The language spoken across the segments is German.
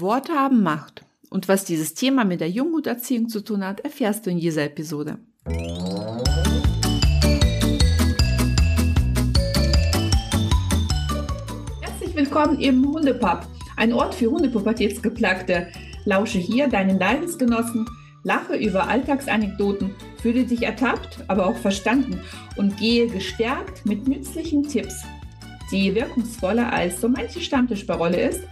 Worte haben Macht. Und was dieses Thema mit der Junghunderziehung zu tun hat, erfährst du in dieser Episode. Herzlich willkommen im Hundepub, ein Ort für Hundepubertätsgeplagte. Lausche hier deinen Leidensgenossen, lache über Alltagsanekdoten, fühle dich ertappt, aber auch verstanden und gehe gestärkt mit nützlichen Tipps, die wirkungsvoller als so manche Stammtischparole ist –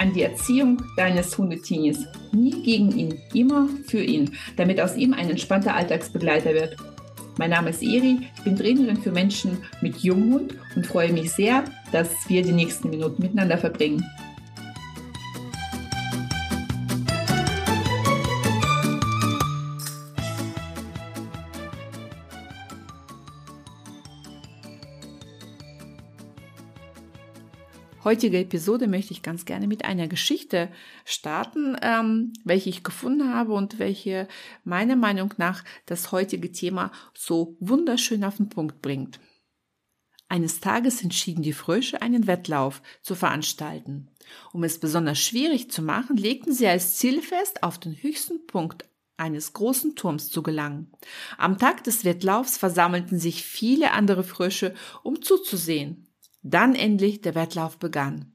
an die Erziehung deines Hundetinis. Nie gegen ihn, immer für ihn, damit aus ihm ein entspannter Alltagsbegleiter wird. Mein Name ist Eri, ich bin Trainerin für Menschen mit Junghund und freue mich sehr, dass wir die nächsten Minuten miteinander verbringen. Heutige Episode möchte ich ganz gerne mit einer Geschichte starten, ähm, welche ich gefunden habe und welche meiner Meinung nach das heutige Thema so wunderschön auf den Punkt bringt. Eines Tages entschieden die Frösche, einen Wettlauf zu veranstalten. Um es besonders schwierig zu machen, legten sie als Ziel fest, auf den höchsten Punkt eines großen Turms zu gelangen. Am Tag des Wettlaufs versammelten sich viele andere Frösche, um zuzusehen. Dann endlich der Wettlauf begann.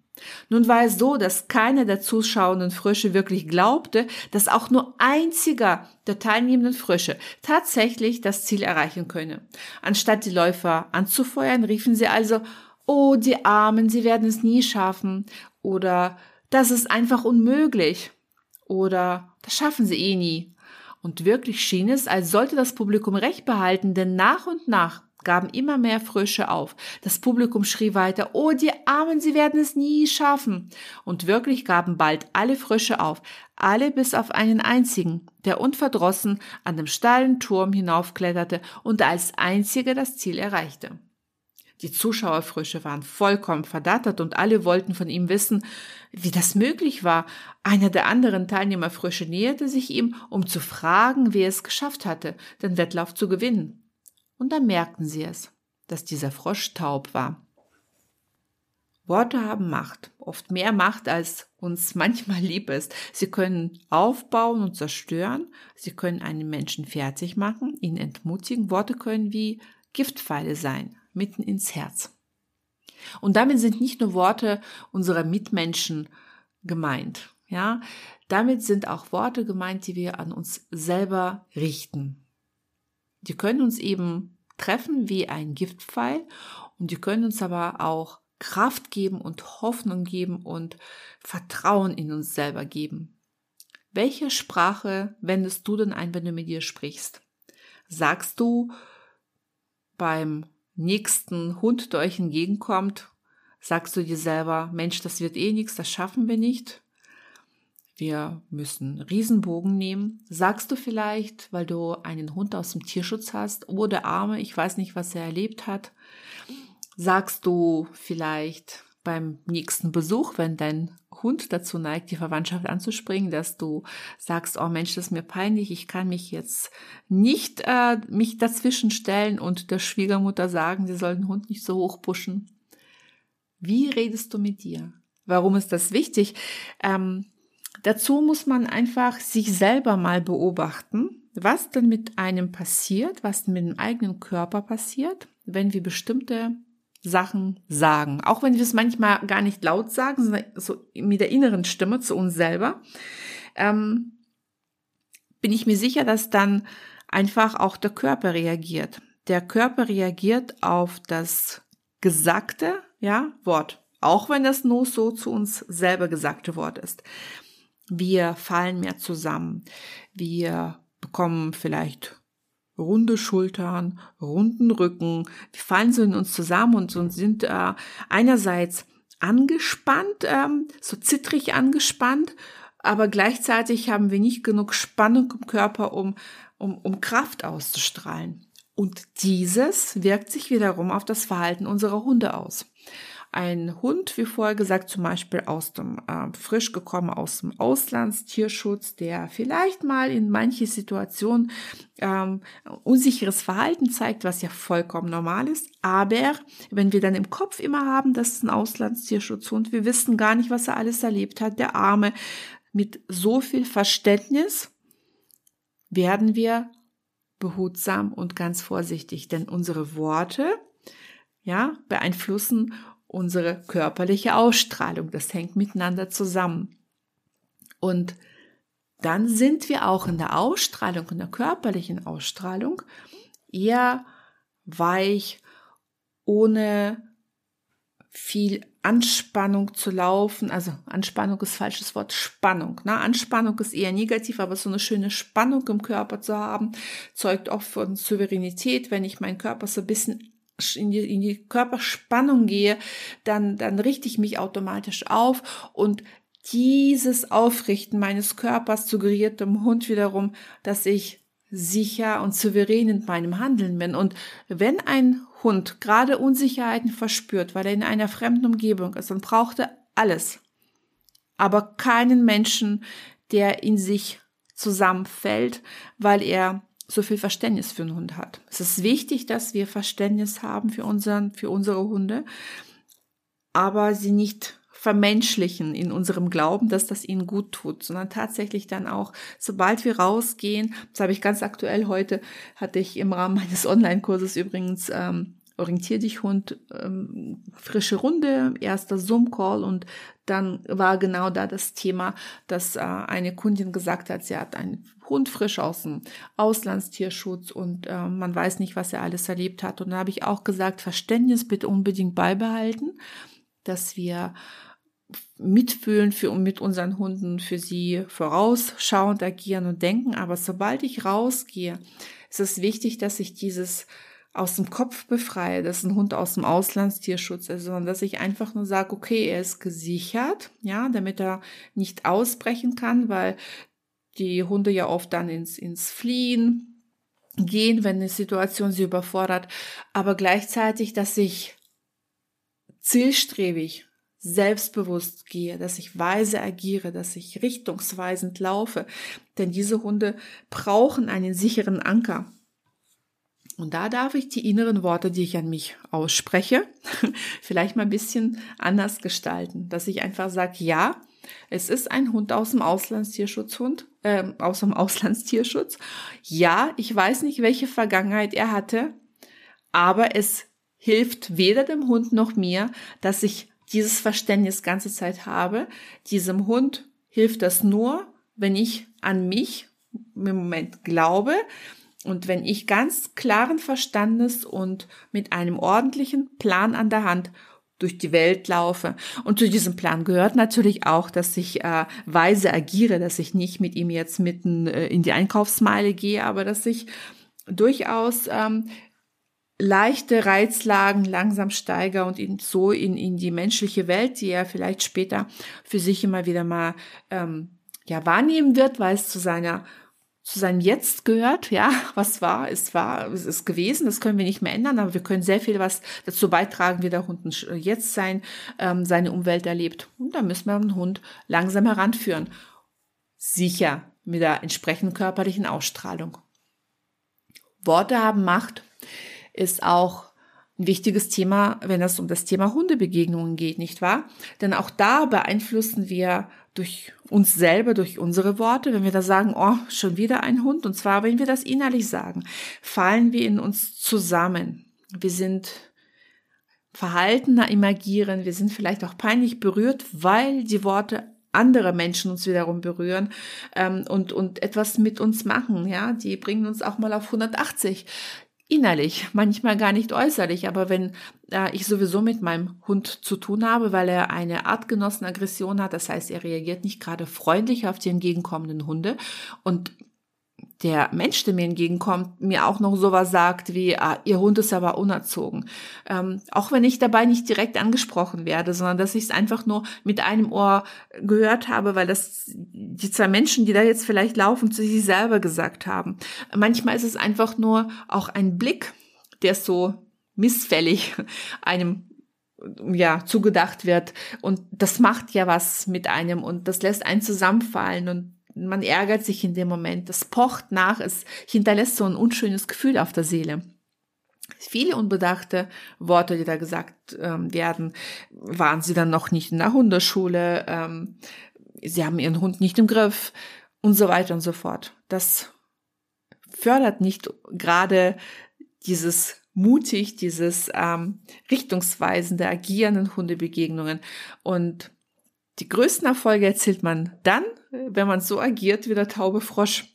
Nun war es so, dass keiner der zuschauenden Frösche wirklich glaubte, dass auch nur einziger der teilnehmenden Frösche tatsächlich das Ziel erreichen könne. Anstatt die Läufer anzufeuern, riefen sie also, oh, die Armen, sie werden es nie schaffen, oder das ist einfach unmöglich, oder das schaffen sie eh nie. Und wirklich schien es, als sollte das Publikum recht behalten, denn nach und nach gaben immer mehr Frösche auf. Das Publikum schrie weiter, oh, die Armen, sie werden es nie schaffen. Und wirklich gaben bald alle Frösche auf, alle bis auf einen einzigen, der unverdrossen an dem steilen Turm hinaufkletterte und als einziger das Ziel erreichte. Die Zuschauerfrösche waren vollkommen verdattert und alle wollten von ihm wissen, wie das möglich war. Einer der anderen Teilnehmerfrösche näherte sich ihm, um zu fragen, wie er es geschafft hatte, den Wettlauf zu gewinnen. Und dann merkten sie es, dass dieser Frosch taub war. Worte haben Macht, oft mehr Macht, als uns manchmal lieb ist. Sie können aufbauen und zerstören, sie können einen Menschen fertig machen, ihn entmutigen. Worte können wie Giftpfeile sein, mitten ins Herz. Und damit sind nicht nur Worte unserer Mitmenschen gemeint, ja, damit sind auch Worte gemeint, die wir an uns selber richten. Die können uns eben treffen wie ein Giftpfeil und die können uns aber auch Kraft geben und Hoffnung geben und Vertrauen in uns selber geben. Welche Sprache wendest du denn ein, wenn du mit dir sprichst? Sagst du beim nächsten Hund, der euch entgegenkommt, sagst du dir selber, Mensch, das wird eh nichts, das schaffen wir nicht? Wir müssen Riesenbogen nehmen. Sagst du vielleicht, weil du einen Hund aus dem Tierschutz hast, oh der Arme, ich weiß nicht, was er erlebt hat. Sagst du vielleicht beim nächsten Besuch, wenn dein Hund dazu neigt, die Verwandtschaft anzuspringen, dass du sagst, oh Mensch, das ist mir peinlich, ich kann mich jetzt nicht äh, mich dazwischen stellen und der Schwiegermutter sagen, sie soll den Hund nicht so hoch pushen. Wie redest du mit dir? Warum ist das wichtig? Ähm, Dazu muss man einfach sich selber mal beobachten, was denn mit einem passiert, was mit dem eigenen Körper passiert, wenn wir bestimmte Sachen sagen. Auch wenn wir es manchmal gar nicht laut sagen, sondern so mit der inneren Stimme zu uns selber, ähm, bin ich mir sicher, dass dann einfach auch der Körper reagiert. Der Körper reagiert auf das gesagte ja, Wort, auch wenn das nur so zu uns selber gesagte Wort ist. Wir fallen mehr zusammen. Wir bekommen vielleicht runde Schultern, runden Rücken. Wir fallen so in uns zusammen und, sind äh, einerseits angespannt, ähm, so zittrig angespannt, aber gleichzeitig haben wir nicht genug Spannung im Körper, um, um, um Kraft auszustrahlen. Und dieses wirkt sich wiederum auf das Verhalten unserer Hunde aus. Ein Hund, wie vorher gesagt, zum Beispiel aus dem äh, frisch gekommen aus dem Auslandstierschutz, der vielleicht mal in manche Situationen ähm, unsicheres Verhalten zeigt, was ja vollkommen normal ist. Aber wenn wir dann im Kopf immer haben, das ist ein Auslandstierschutzhund, wir wissen gar nicht, was er alles erlebt hat, der Arme, mit so viel Verständnis werden wir behutsam und ganz vorsichtig, denn unsere Worte, ja, beeinflussen unsere körperliche Ausstrahlung. Das hängt miteinander zusammen. Und dann sind wir auch in der Ausstrahlung, in der körperlichen Ausstrahlung eher weich, ohne viel Anspannung zu laufen. Also Anspannung ist falsches Wort, Spannung. Ne? Anspannung ist eher negativ, aber so eine schöne Spannung im Körper zu haben, zeugt auch von Souveränität. Wenn ich meinen Körper so ein bisschen in die, in die Körperspannung gehe, dann, dann richte ich mich automatisch auf und dieses Aufrichten meines Körpers suggeriert dem Hund wiederum, dass ich sicher und souverän in meinem Handeln bin. Und wenn ein Hund gerade Unsicherheiten verspürt, weil er in einer fremden Umgebung ist, dann braucht er alles. Aber keinen Menschen, der in sich zusammenfällt, weil er so viel Verständnis für einen Hund hat. Es ist wichtig, dass wir Verständnis haben für unseren, für unsere Hunde, aber sie nicht vermenschlichen in unserem Glauben, dass das ihnen gut tut, sondern tatsächlich dann auch, sobald wir rausgehen, das habe ich ganz aktuell heute, hatte ich im Rahmen meines Online-Kurses übrigens ähm, Orientier dich Hund, ähm, frische Runde, erster Zoom-Call und dann war genau da das Thema, dass äh, eine Kundin gesagt hat, sie hat einen Hund frisch aus dem Auslandstierschutz und äh, man weiß nicht, was er alles erlebt hat. Und da habe ich auch gesagt, Verständnis bitte unbedingt beibehalten, dass wir mitfühlen für und mit unseren Hunden für sie vorausschauend agieren und denken. Aber sobald ich rausgehe, ist es wichtig, dass ich dieses aus dem Kopf befreie, dass ein Hund aus dem Auslandstierschutz ist, sondern dass ich einfach nur sage, okay, er ist gesichert, ja, damit er nicht ausbrechen kann, weil die Hunde ja oft dann ins, ins Fliehen gehen, wenn eine Situation sie überfordert, aber gleichzeitig, dass ich zielstrebig selbstbewusst gehe, dass ich weise agiere, dass ich richtungsweisend laufe. Denn diese Hunde brauchen einen sicheren Anker. Und da darf ich die inneren Worte, die ich an mich ausspreche, vielleicht mal ein bisschen anders gestalten. Dass ich einfach sage, ja, es ist ein Hund aus dem Auslandstierschutzhund, äh, aus dem Auslandstierschutz. Ja, ich weiß nicht, welche Vergangenheit er hatte, aber es hilft weder dem Hund noch mir, dass ich dieses Verständnis ganze Zeit habe. Diesem Hund hilft das nur, wenn ich an mich im Moment glaube und wenn ich ganz klaren Verstandes und mit einem ordentlichen Plan an der Hand durch die Welt laufe. Und zu diesem Plan gehört natürlich auch, dass ich äh, weise agiere, dass ich nicht mit ihm jetzt mitten äh, in die Einkaufsmeile gehe, aber dass ich durchaus ähm, leichte Reizlagen langsam steiger und ihn so in, in die menschliche Welt, die er vielleicht später für sich immer wieder mal ähm, ja wahrnehmen wird, weil es zu seiner zu seinem Jetzt gehört, ja, was war, ist war, es ist gewesen, das können wir nicht mehr ändern, aber wir können sehr viel was dazu beitragen, wie der Hund jetzt sein, ähm, seine Umwelt erlebt. Und da müssen wir den Hund langsam heranführen. Sicher mit der entsprechenden körperlichen Ausstrahlung. Worte haben Macht ist auch ein wichtiges Thema, wenn es um das Thema Hundebegegnungen geht, nicht wahr? Denn auch da beeinflussen wir durch uns selber, durch unsere Worte, wenn wir da sagen, oh, schon wieder ein Hund, und zwar, wenn wir das innerlich sagen, fallen wir in uns zusammen. Wir sind verhaltener im Agieren, wir sind vielleicht auch peinlich berührt, weil die Worte andere Menschen uns wiederum berühren ähm, und, und etwas mit uns machen, ja, die bringen uns auch mal auf 180 innerlich, manchmal gar nicht äußerlich, aber wenn äh, ich sowieso mit meinem Hund zu tun habe, weil er eine Artgenossen-Aggression hat, das heißt, er reagiert nicht gerade freundlich auf die entgegenkommenden Hunde und der Mensch, der mir entgegenkommt, mir auch noch sowas sagt wie, ah, ihr Hund ist aber unerzogen. Ähm, auch wenn ich dabei nicht direkt angesprochen werde, sondern dass ich es einfach nur mit einem Ohr gehört habe, weil das die zwei Menschen, die da jetzt vielleicht laufen, zu sich selber gesagt haben. Manchmal ist es einfach nur auch ein Blick, der so missfällig einem ja, zugedacht wird. Und das macht ja was mit einem und das lässt einen zusammenfallen und man ärgert sich in dem Moment. Das pocht nach, es hinterlässt so ein unschönes Gefühl auf der Seele. Viele unbedachte Worte, die da gesagt ähm, werden, waren sie dann noch nicht in der Hundeschule, ähm, sie haben ihren Hund nicht im Griff und so weiter und so fort. Das fördert nicht gerade dieses mutig, dieses ähm, richtungsweisende Agieren in Hundebegegnungen. Und die größten Erfolge erzielt man dann, wenn man so agiert wie der taube Frosch,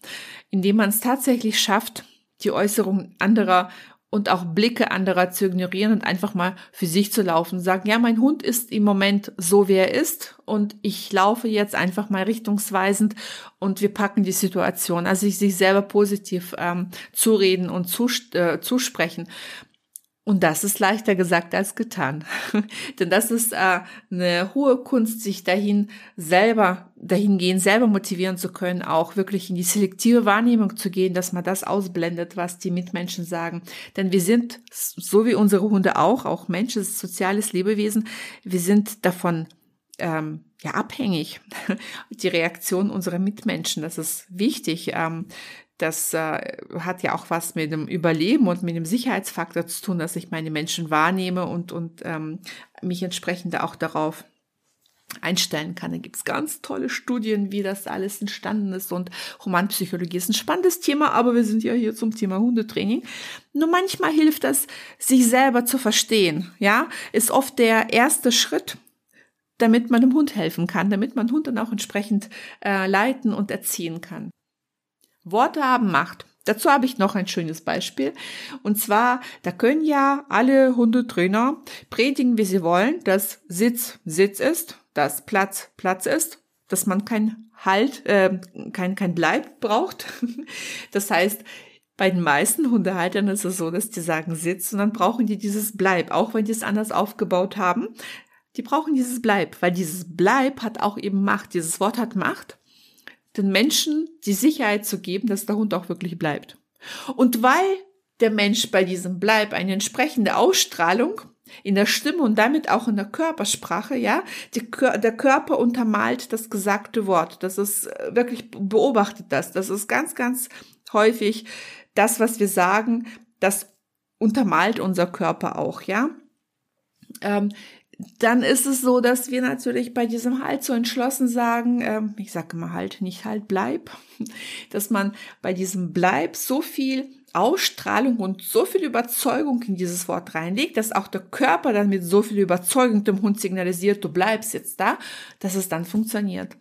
indem man es tatsächlich schafft, die Äußerungen anderer und auch Blicke anderer zu ignorieren und einfach mal für sich zu laufen. Sagen, ja, mein Hund ist im Moment so, wie er ist und ich laufe jetzt einfach mal richtungsweisend und wir packen die Situation. Also sich selber positiv ähm, zureden und zus äh, zusprechen. Und das ist leichter gesagt als getan. Denn das ist äh, eine hohe Kunst, sich dahin selber, dahingehen, selber motivieren zu können, auch wirklich in die selektive Wahrnehmung zu gehen, dass man das ausblendet, was die Mitmenschen sagen. Denn wir sind, so wie unsere Hunde auch, auch Menschen, soziales Lebewesen, wir sind davon ähm, ja abhängig. Die Reaktion unserer Mitmenschen, das ist wichtig. Ähm, das äh, hat ja auch was mit dem Überleben und mit dem Sicherheitsfaktor zu tun, dass ich meine Menschen wahrnehme und, und ähm, mich entsprechend auch darauf einstellen kann. Da gibt's ganz tolle Studien, wie das alles entstanden ist und Humanpsychologie ist ein spannendes Thema, aber wir sind ja hier zum Thema Hundetraining. Nur manchmal hilft das, sich selber zu verstehen, ja, ist oft der erste Schritt, damit man dem Hund helfen kann, damit man Hund dann auch entsprechend äh, leiten und erziehen kann. Worte haben Macht. Dazu habe ich noch ein schönes Beispiel. Und zwar, da können ja alle Hundetrainer predigen, wie sie wollen, dass Sitz Sitz ist, dass Platz Platz ist, dass man kein Halt, äh, kein, kein Bleib braucht. Das heißt, bei den meisten Hundehaltern ist es so, dass die sagen Sitz und dann brauchen die dieses Bleib, auch wenn die es anders aufgebaut haben. Die brauchen dieses Bleib, weil dieses Bleib hat auch eben Macht. Dieses Wort hat Macht den Menschen die Sicherheit zu geben, dass der Hund auch wirklich bleibt. Und weil der Mensch bei diesem Bleib eine entsprechende Ausstrahlung in der Stimme und damit auch in der Körpersprache, ja, die, der Körper untermalt das gesagte Wort. Das ist äh, wirklich beobachtet das. Das ist ganz, ganz häufig das, was wir sagen, das untermalt unser Körper auch, ja. Ähm, dann ist es so, dass wir natürlich bei diesem Halt so entschlossen sagen, ähm, ich sage immer halt, nicht halt bleib, dass man bei diesem bleib so viel Ausstrahlung und so viel Überzeugung in dieses Wort reinlegt, dass auch der Körper dann mit so viel Überzeugung dem Hund signalisiert, du bleibst jetzt da, dass es dann funktioniert.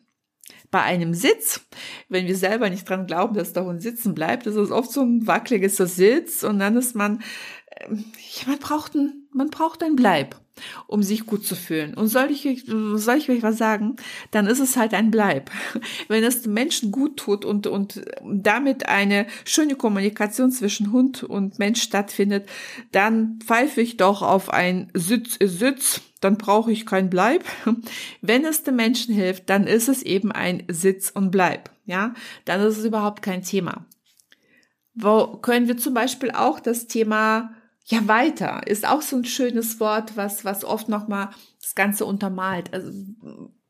Bei einem Sitz, wenn wir selber nicht dran glauben, dass der Hund sitzen bleibt, ist es oft so ein wackeliges Sitz und dann ist man, äh, man braucht ein, man braucht ein Bleib um sich gut zu fühlen. Und soll ich, soll ich euch was sagen? Dann ist es halt ein Bleib. Wenn es den Menschen gut tut und, und damit eine schöne Kommunikation zwischen Hund und Mensch stattfindet, dann pfeife ich doch auf ein Sitz, Sitz, dann brauche ich kein Bleib. Wenn es den Menschen hilft, dann ist es eben ein Sitz und Bleib. Ja, dann ist es überhaupt kein Thema. Wo können wir zum Beispiel auch das Thema ja, weiter ist auch so ein schönes Wort, was, was oft nochmal das Ganze untermalt. Also,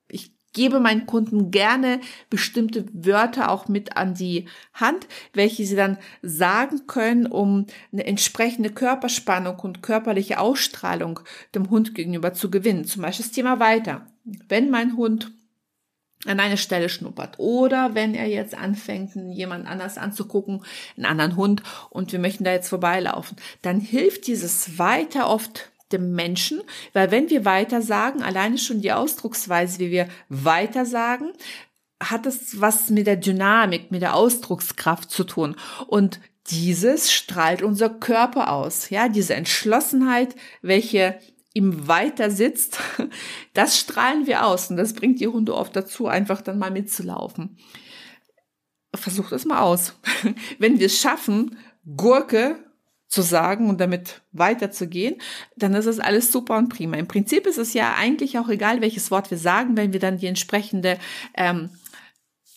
ich gebe meinen Kunden gerne bestimmte Wörter auch mit an die Hand, welche sie dann sagen können, um eine entsprechende Körperspannung und körperliche Ausstrahlung dem Hund gegenüber zu gewinnen. Zum Beispiel das Thema weiter. Wenn mein Hund an eine Stelle schnuppert. Oder wenn er jetzt anfängt, jemand anders anzugucken, einen anderen Hund, und wir möchten da jetzt vorbeilaufen, dann hilft dieses weiter oft dem Menschen, weil wenn wir weiter sagen, alleine schon die Ausdrucksweise, wie wir weiter sagen, hat es was mit der Dynamik, mit der Ausdruckskraft zu tun. Und dieses strahlt unser Körper aus. Ja, diese Entschlossenheit, welche im Weiter sitzt, das strahlen wir aus und das bringt die Hunde oft dazu, einfach dann mal mitzulaufen. Versucht es mal aus. Wenn wir es schaffen, Gurke zu sagen und damit weiterzugehen, dann ist es alles super und prima. Im Prinzip ist es ja eigentlich auch egal, welches Wort wir sagen, wenn wir dann die entsprechende ähm,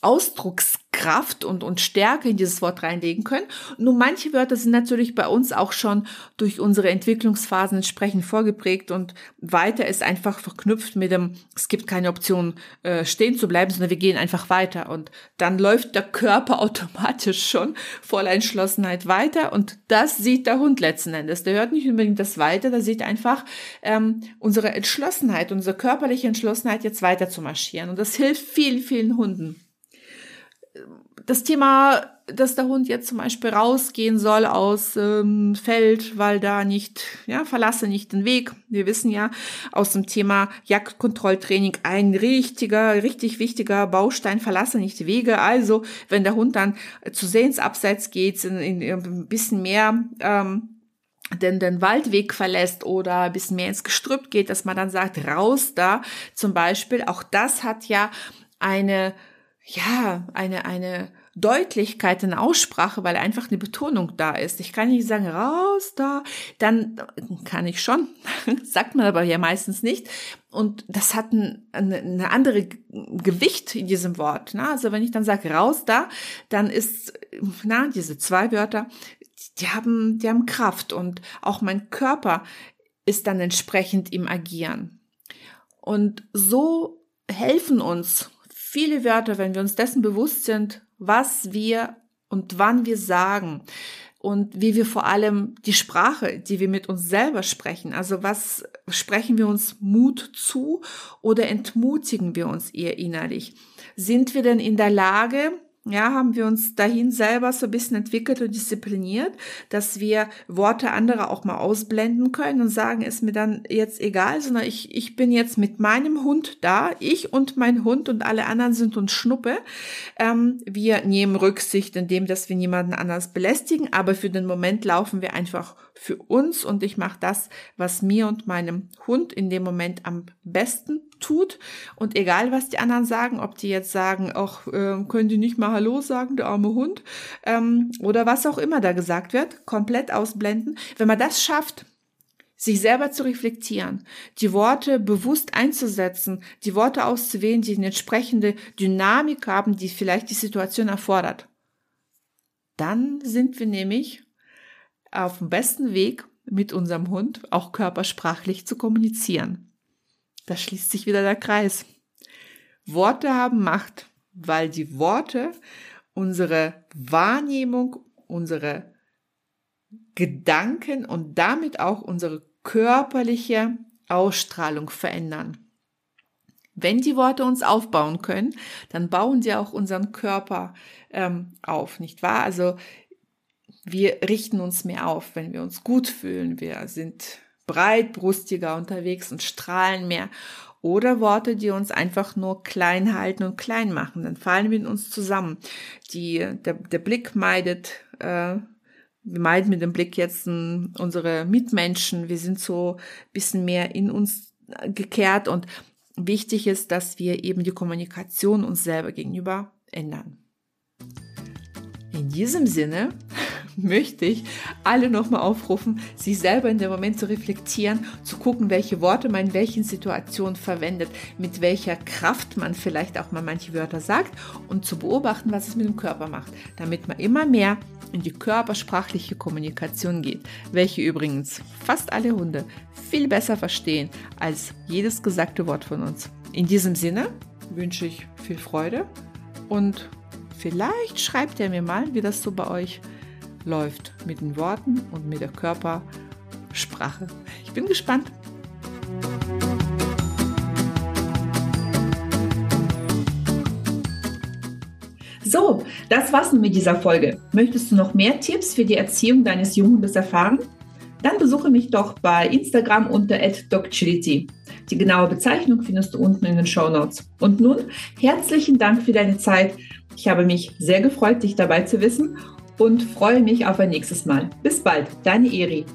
Ausdruckskraft Kraft und, und Stärke in dieses Wort reinlegen können. Nur manche Wörter sind natürlich bei uns auch schon durch unsere Entwicklungsphasen entsprechend vorgeprägt und weiter ist einfach verknüpft mit dem, es gibt keine Option, äh, stehen zu bleiben, sondern wir gehen einfach weiter. Und dann läuft der Körper automatisch schon voller Entschlossenheit weiter und das sieht der Hund letzten Endes. Der hört nicht unbedingt das weiter, der sieht einfach ähm, unsere Entschlossenheit, unsere körperliche Entschlossenheit, jetzt weiter zu marschieren. Und das hilft vielen, vielen Hunden das Thema, dass der Hund jetzt zum Beispiel rausgehen soll aus ähm, Feld, weil da nicht, ja, verlasse nicht den Weg. Wir wissen ja aus dem Thema Jagdkontrolltraining ein richtiger, richtig wichtiger Baustein, verlasse nicht die Wege. Also, wenn der Hund dann zu Sehensabseits geht, in, in, in ein bisschen mehr ähm, den, den Waldweg verlässt oder ein bisschen mehr ins Gestrüpp geht, dass man dann sagt, raus da zum Beispiel. Auch das hat ja eine ja, eine, eine Deutlichkeit in Aussprache, weil einfach eine Betonung da ist. Ich kann nicht sagen, raus da, dann kann ich schon, sagt man aber ja meistens nicht. Und das hat ein, eine, eine andere Gewicht in diesem Wort. Ne? Also wenn ich dann sage, raus da, dann ist, na, diese zwei Wörter, die haben, die haben Kraft und auch mein Körper ist dann entsprechend im Agieren. Und so helfen uns viele Wörter, wenn wir uns dessen bewusst sind, was wir und wann wir sagen und wie wir vor allem die Sprache, die wir mit uns selber sprechen, also was sprechen wir uns Mut zu oder entmutigen wir uns eher innerlich? Sind wir denn in der Lage, ja, haben wir uns dahin selber so ein bisschen entwickelt und diszipliniert, dass wir Worte anderer auch mal ausblenden können und sagen, ist mir dann jetzt egal, sondern ich, ich bin jetzt mit meinem Hund da, ich und mein Hund und alle anderen sind uns Schnuppe. Ähm, wir nehmen Rücksicht, indem dass wir niemanden anders belästigen, aber für den Moment laufen wir einfach für uns und ich mache das, was mir und meinem Hund in dem Moment am besten tut. Und egal, was die anderen sagen, ob die jetzt sagen, ach, äh, können die nicht Hallo sagen, der arme Hund, ähm, oder was auch immer da gesagt wird, komplett ausblenden. Wenn man das schafft, sich selber zu reflektieren, die Worte bewusst einzusetzen, die Worte auszuwählen, die eine entsprechende Dynamik haben, die vielleicht die Situation erfordert, dann sind wir nämlich auf dem besten Weg, mit unserem Hund auch körpersprachlich zu kommunizieren. Da schließt sich wieder der Kreis. Worte haben Macht, weil die Worte unsere Wahrnehmung, unsere Gedanken und damit auch unsere körperliche Ausstrahlung verändern. Wenn die Worte uns aufbauen können, dann bauen sie auch unseren Körper ähm, auf, nicht wahr? Also wir richten uns mehr auf, wenn wir uns gut fühlen. Wir sind breitbrustiger unterwegs und strahlen mehr. Oder Worte, die uns einfach nur klein halten und klein machen. Dann fallen wir in uns zusammen. Die, der, der Blick meidet, äh, wir meiden mit dem Blick jetzt n, unsere Mitmenschen. Wir sind so bisschen mehr in uns gekehrt und wichtig ist, dass wir eben die Kommunikation uns selber gegenüber ändern. In diesem Sinne möchte ich alle nochmal aufrufen, sich selber in dem Moment zu reflektieren, zu gucken, welche Worte man in welchen Situationen verwendet, mit welcher Kraft man vielleicht auch mal manche Wörter sagt und zu beobachten, was es mit dem Körper macht, damit man immer mehr in die körpersprachliche Kommunikation geht, welche übrigens fast alle Hunde viel besser verstehen als jedes gesagte Wort von uns. In diesem Sinne wünsche ich viel Freude und vielleicht schreibt ihr mir mal, wie das so bei euch ist läuft mit den Worten und mit der Körpersprache. Ich bin gespannt. So, das war's nun mit dieser Folge. Möchtest du noch mehr Tipps für die Erziehung deines Junghundes erfahren? Dann besuche mich doch bei Instagram unter @docchility. Die genaue Bezeichnung findest du unten in den Show Notes. Und nun herzlichen Dank für deine Zeit. Ich habe mich sehr gefreut, dich dabei zu wissen und freue mich auf ein nächstes Mal. Bis bald, deine Eri.